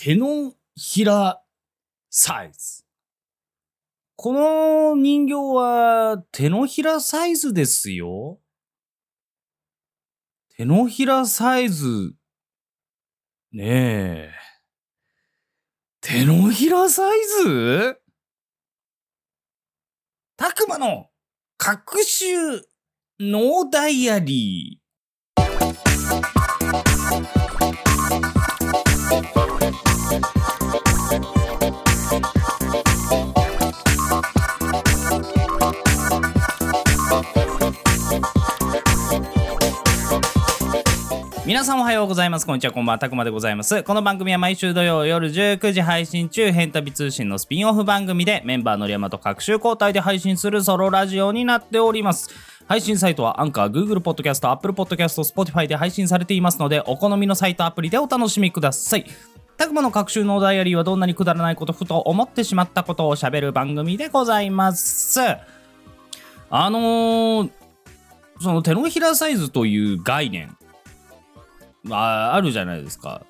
手のひらサイズ。この人形は手のひらサイズですよ。手のひらサイズ。ねえ。手のひらサイズ？たくまの各種ノーダイアリー。皆さんおはようございます。こんにちは、こんばんは。たくまでございます。この番組は毎週土曜夜19時配信中、変旅通信のスピンオフ番組でメンバーのりやまと各週交代で配信するソロラジオになっております。配信サイトはアンカー、Google Podcast、Apple Podcast、Spotify で配信されていますので、お好みのサイトアプリでお楽しみください。たくまの各週のダイアリーはどんなにくだらないこと、ふと思ってしまったことを喋る番組でございます。あのー、その手のひらサイズという概念、ああるじゃないですか。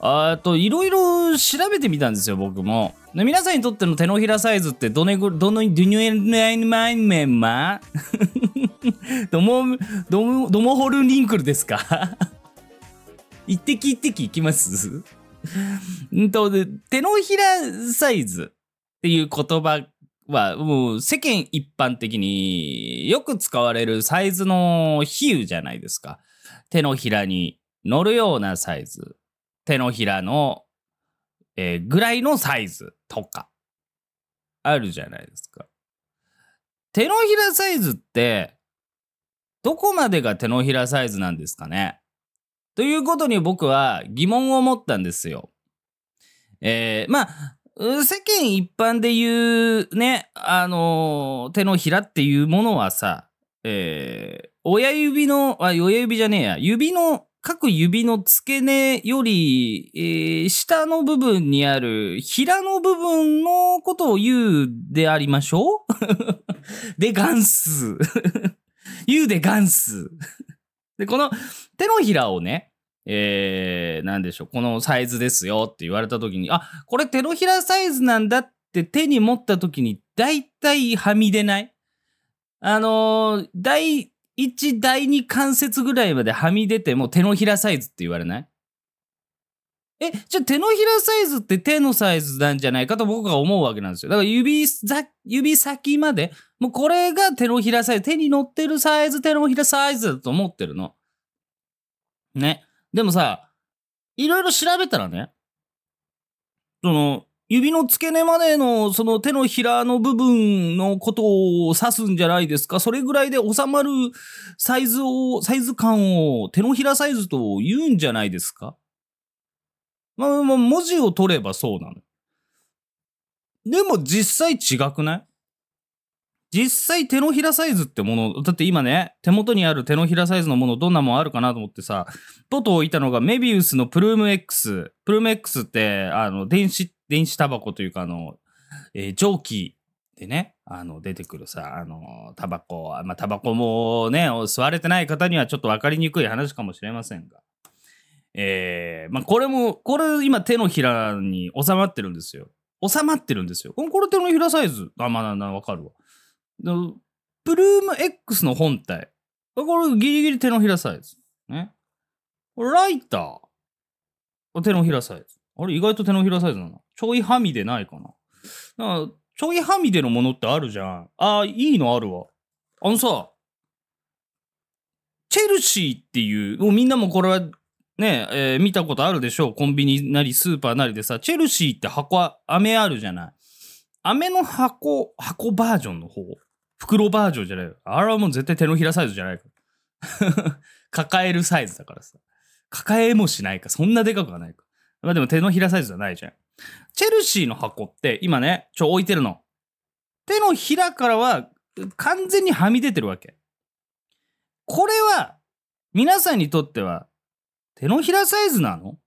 あと、いろいろ調べてみたんですよ、僕も。で皆さんにとっての手のひらサイズってどねぐ、どの、ドニュエナイマイメンマドモ、ドモ、ドモホルリンクルですか？一滴一滴いきます？んと、で手のひらサイズっていう言葉は、もう世間一般的によく使われるサイズの比喩じゃないですか。手のひらに乗るようなサイズ。手のひらの、えーぐらいのサイズとか、あるじゃないですか。手のひらサイズって、どこまでが手のひらサイズなんですかね？ということに僕は疑問を持ったんですよ。えーまあ、世間一般で言うね、あのー手のひらっていうものはさ、えー親指の、あ、親指じゃねえや、指の、各指の付け根より、えー下の部分にある、ひらの部分のことを言うでありましょう？で、ガンス。言うでガンス。で、この手のひらをね、えー、なんでしょう、このサイズですよって言われた時に、あ、これ手のひらサイズなんだって手に持った時に、だいたいはみ出ない？あのー、第1、第2関節ぐらいまではみ出ても手のひらサイズって言われない？え、じゃあ手のひらサイズって手のサイズなんじゃないかと僕が思うわけなんですよ。だから指指先まで、もうこれが手のひらサイズ、手に乗ってるサイズ、手のひらサイズだと思ってるの。ね。でもさ、いろいろ調べたらね、その、指の付け根までのその手のひらの部分のことを指すんじゃないですか？それぐらいで収まるサイズを、サイズ感を手のひらサイズと言うんじゃないですか？まあ、まあ、文字を取ればそうなの。でも実際違くない？実際手のひらサイズってもの、だって今ね、手元にある手のひらサイズのものどんなもんあるかなと思ってさ、ポト置いたのがメビウスのプルーム X。プルーム X って、あの、電子、電子タバコというか、あの、えー蒸気でね、あの、出てくるさ、あの、タバコ、まあ、タバコもね、吸われてない方にはちょっとわかりにくい話かもしれませんが。えー、まあ、これも、これ今手のひらに収まってるんですよ。収まってるんですよ。これ手のひらサイズ。あ、まあ、な、な、わかるわ。プルーム X の本体。これギリギリ手のひらサイズ。ね。ライター。手のひらサイズ。あれ意外と手のひらサイズなの。ちょいはみでないかな。なかちょいはみでのものってあるじゃん。ああ、いいのあるわ。あのさ、チェルシーっていう、もうみんなもこれはね、えー見たことあるでしょう。コンビニなりスーパーなりでさ、チェルシーって箱、飴あるじゃない。飴の箱、箱バージョンの方。袋バージョンじゃないよ。あれはもう絶対手のひらサイズじゃないから。抱えるサイズだからさ。抱えもしないか。そんなでかくはないか。まあでも手のひらサイズじゃないじゃん。チェルシーの箱って今ね、ちょ、置いてるの。手のひらからは完全にはみ出てるわけ。これは、皆さんにとっては、手のひらサイズなの？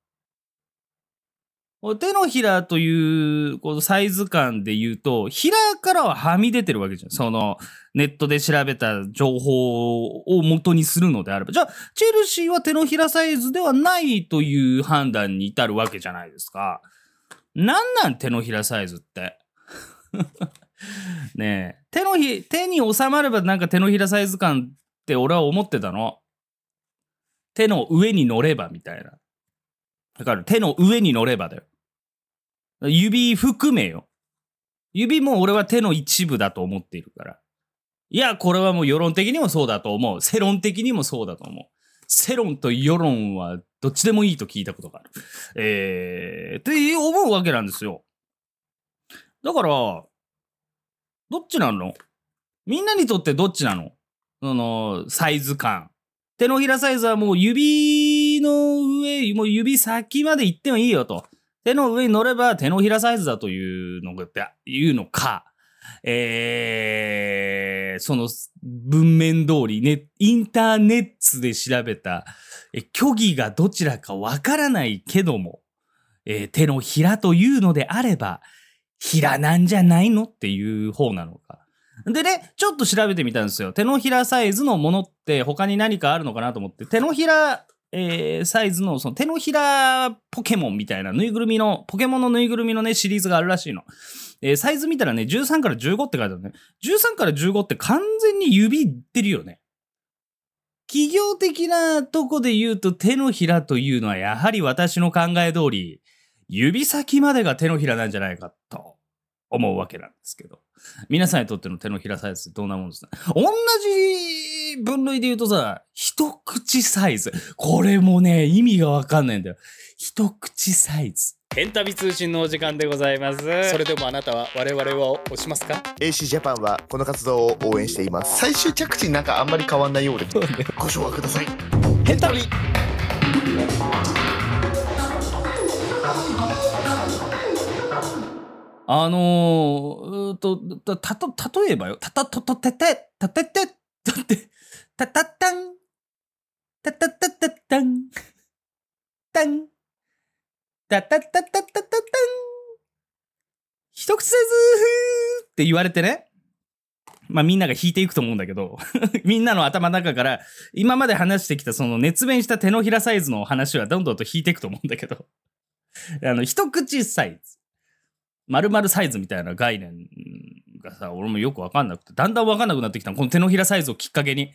手のひらというこのサイズ感で言うと、ひらからははみ出てるわけじゃん。その、ネットで調べた情報を元にするのであれば。じゃあ、チェルシーは手のひらサイズではないという判断に至るわけじゃないですか。なんなん手のひらサイズって？ねえ。手のひ、手に収まればなんか手のひらサイズ感って俺は思ってたの。手の上に乗ればみたいな。だから手の上に乗ればだよ。指含めよ。指も俺は手の一部だと思っているから。いや、これはもう世論的にもそうだと思う。世論的にもそうだと思う。世論と世論はどっちでもいいと聞いたことがある。えー、って思うわけなんですよ。だから、どっちなの？みんなにとってどっちなの？その、サイズ感。手のひらサイズはもう指の上、もう指先まで行ってもいいよと。手の上に乗れば手のひらサイズだというのが、いうのか。えー、その文面通りね、インターネットで調べた、え虚偽がどちらかわからないけども、えー手のひらというのであれば、ひらなんじゃないのっていう方なのか。でね、ちょっと調べてみたんですよ。手のひらサイズのものって他に何かあるのかなと思って、手のひら、えーサイズのその手のひらポケモンみたいなぬいぐるみの、ポケモンのぬいぐるみのね、シリーズがあるらしいの。えーサイズ見たらね、13から15って書いてあるね。13から15って完全に指いってるよね。企業的なとこで言うと手のひらというのはやはり私の考え通り、指先までが手のひらなんじゃないかと思うわけなんですけど。皆さんにとっての手のひらサイズってどんなもんですか？同じ分類で言うとさ、一口サイズ。これもね、意味がわかんないんだよ。一口サイズ。ペンタビ通信のお時間でございます。それでもあなたは我々を押しますか？AC ジャパンはこの活動を応援しています最終着地なんかあんまり変わんないようでご唱和くださいペンタビあのー、うーと、た、たと、例えばよ。たたととてて、たてて、たて、たたたん。たたたたたん。たん。たたたたたたたん。一口サイズって言われてね。まあみんなが引いていくと思うんだけど、みんなの頭の中から今まで話してきたその熱弁した手のひらサイズの話はどんどんと引いていくと思うんだけど、あの、一口サイズ。丸々サイズみたいな概念がさ、俺もよくわかんなくて、だんだんわかんなくなってきたのこの手のひらサイズをきっかけに。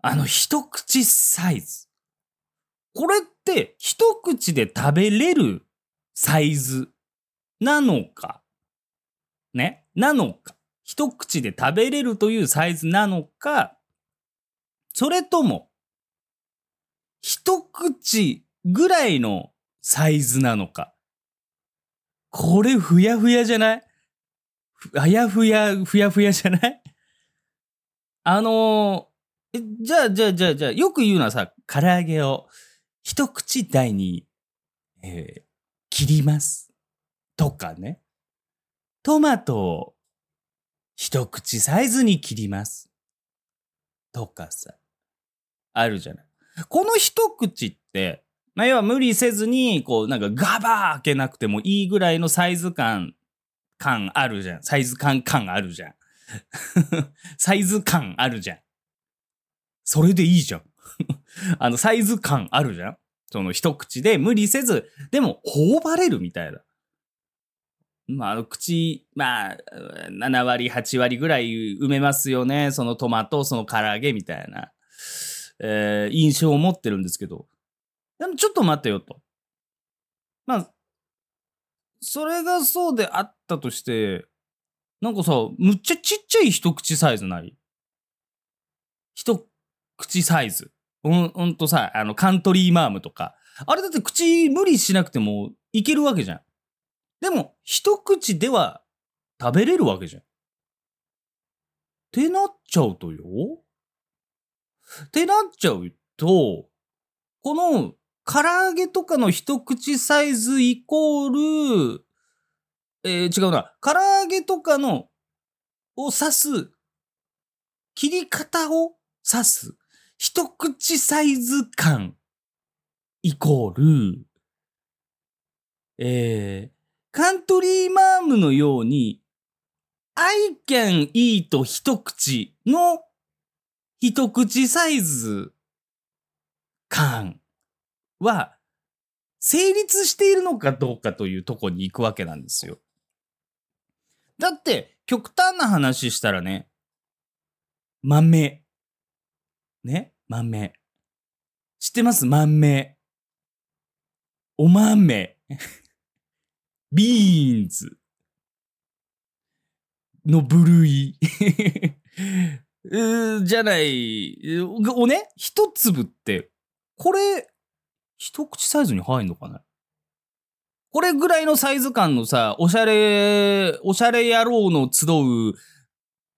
あの、一口サイズ。これって、一口で食べれるサイズなのか？ね？なのか？一口で食べれるというサイズなのか？それとも、一口ぐらいのサイズなのか？これふやふやじゃない？あやふや、ふやふやじゃない？あのーえじゃあ、じゃあ、じゃあ、じゃあ、よく言うのはさ、唐揚げを一口大に、えー切ります。とかね。トマトを一口サイズに切ります。とかさ。あるじゃない。この一口って、まあ、要は無理せずに、こう、なんかガバー開けなくてもいいぐらいのサイズ感、感あるじゃん。サイズ感感あるじゃん。サイズ感あるじゃん。それでいいじゃん。あの、サイズ感あるじゃん。その一口で無理せず、でも頬張れるみたいな。まあ、口、まあ、7割、8割ぐらい埋めますよね。そのトマト、その唐揚げみたいな、えー印象を持ってるんですけど。でもちょっと待てよと。まあ、それがそうであったとして、なんかさ、むっちゃちっちゃい一口サイズない？一口サイズ。ほんほんとさ、あの、カントリーマームとか。あれだって口無理しなくてもいけるわけじゃん。でも、一口では食べれるわけじゃん。ってなっちゃうとよ。ってなっちゃうと、この唐揚げとかの一口サイズイコール、えー違うな。唐揚げとかの、を指す、切り方を指す、一口サイズ感イコール、えー、カントリーマームのように、I can eat 一口の一口サイズ感は成立しているのかどうかというとこに行くわけなんですよ。だって、極端な話したらね、豆。ね？豆。知ってます？豆。お豆。ビーンズ。の部類。じゃない。おね？一粒って、これ、一口サイズに入んのかなこれぐらいのサイズ感のさ、おしゃれ、おしゃれ野郎の集う、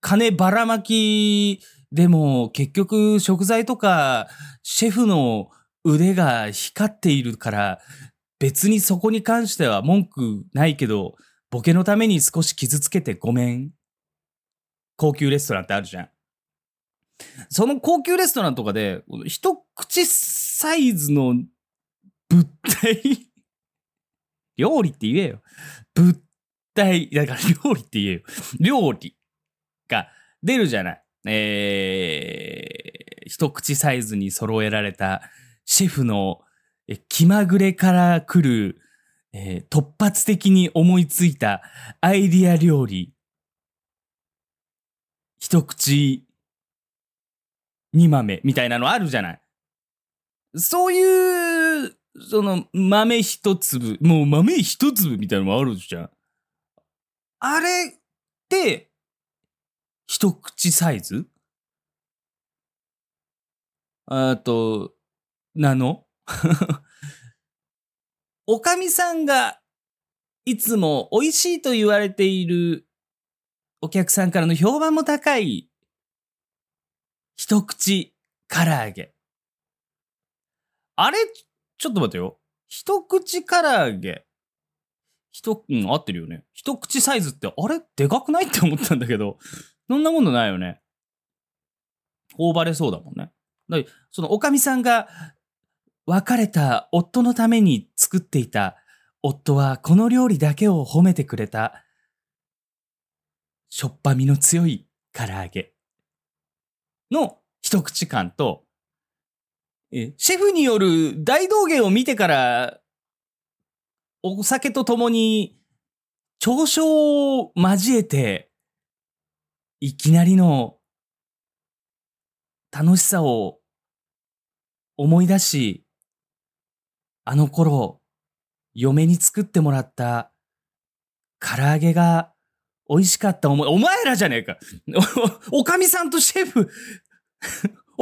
金ばらまきでも結局食材とかシェフの腕が光っているから別にそこに関しては文句ないけどボケのために少し傷つけてごめん。高級レストランってあるじゃん。その高級レストランとかで一口サイズの物体？料理って言えよ。物体、だから料理って言えよ。料理が出るじゃない。えー、一口サイズに揃えられたシェフの気まぐれから来る、えー突発的に思いついたアイディア料理。一口二豆みたいなのあるじゃない。そういう、その豆一粒、もう豆一粒みたいなのもあるじゃん。あれって、一口サイズ？あと、なの？おかみさんがいつも美味しいと言われているお客さんからの評判も高い一口唐揚げ。あれちょっと待ってよ。一口唐揚げ。一、うん、合ってるよね。一口サイズって、あれ？でかくない？って思ったんだけど、そんなものないよね。頬張れそうだもんね。だそのおかみさんが別れた夫のために作っていた夫はこの料理だけを褒めてくれたしょっぱみの強い唐揚げの一口感とシェフによる大道芸を見てからお酒とともに嘲笑を交えていきなりの楽しさを思い出し、あの頃、嫁に作ってもらった唐揚げが美味しかった思い、お前らじゃねえか。おおかみさんとシェフ、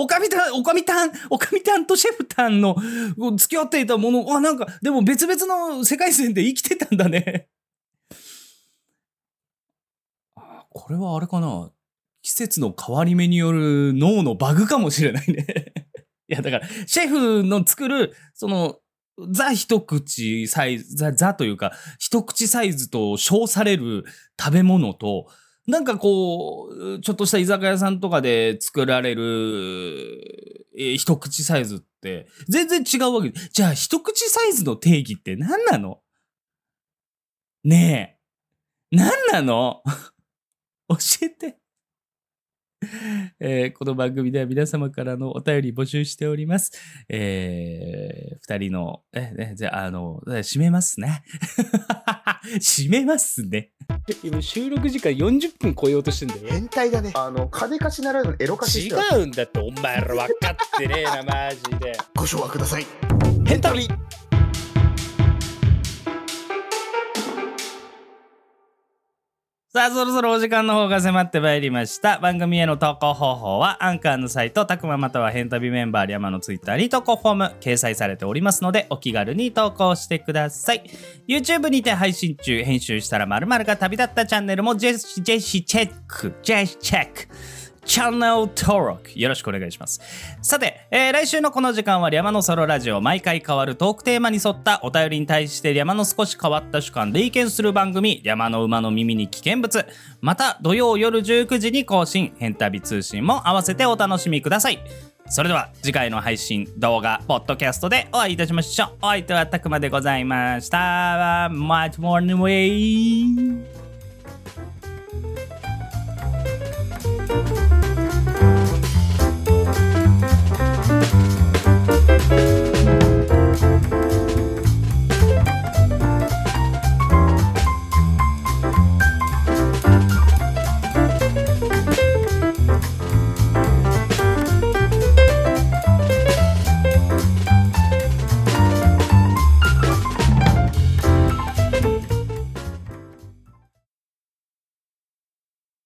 おかみたん、おかみたん、おかみたんとシェフたんの付き合っていたもの、あ、なんか、でも別々の世界線で生きてたんだね。あこれはあれかな季節の変わり目による脳のバグかもしれないね。いや、だから、シェフの作る、その、ザ一口サイズ、ザ、ザというか、一口サイズと称される食べ物と、なんかこう、ちょっとした居酒屋さんとかで作られる、えー一口サイズって、全然違うわけ。じゃあ、一口サイズの定義って何なの？ねえ。何なの？教えて。えーこの番組では皆様からのお便り募集しております。えー二人の、え、えじゃあ、あの、え締めますね。締めますね。今収録時間40分超えようとしてんだよ変態だね。あの、金貸しならぬエロ貸し違うんだってお前ら分かってねえなマジでご唱和ください。ヘンさあ、そろそろお時間の方が迫ってまいりました。番組への投稿方法は、アンカーのサイト、たくままたはヘンタビメンバーリャマのツイッターに投稿フォーム掲載されておりますので、お気軽に投稿してください。YouTube にて配信中、編集したら〇〇が旅立ったチャンネルもジェシ、ジェシチェック、ジェシチェック。チャンネル登録よろしくお願いします。さて、えー、来週のこの時間は山のソロラジオ毎回変わるトークテーマに沿ったお便りに対して山の少し変わった主観で意見する番組山の馬の耳に危険物また土曜夜19時に更新変旅通信も合わせてお楽しみください。それでは次回の配信動画ポッドキャストでお会いいたしましょう。お相手はたくまでございました。またもんウェイ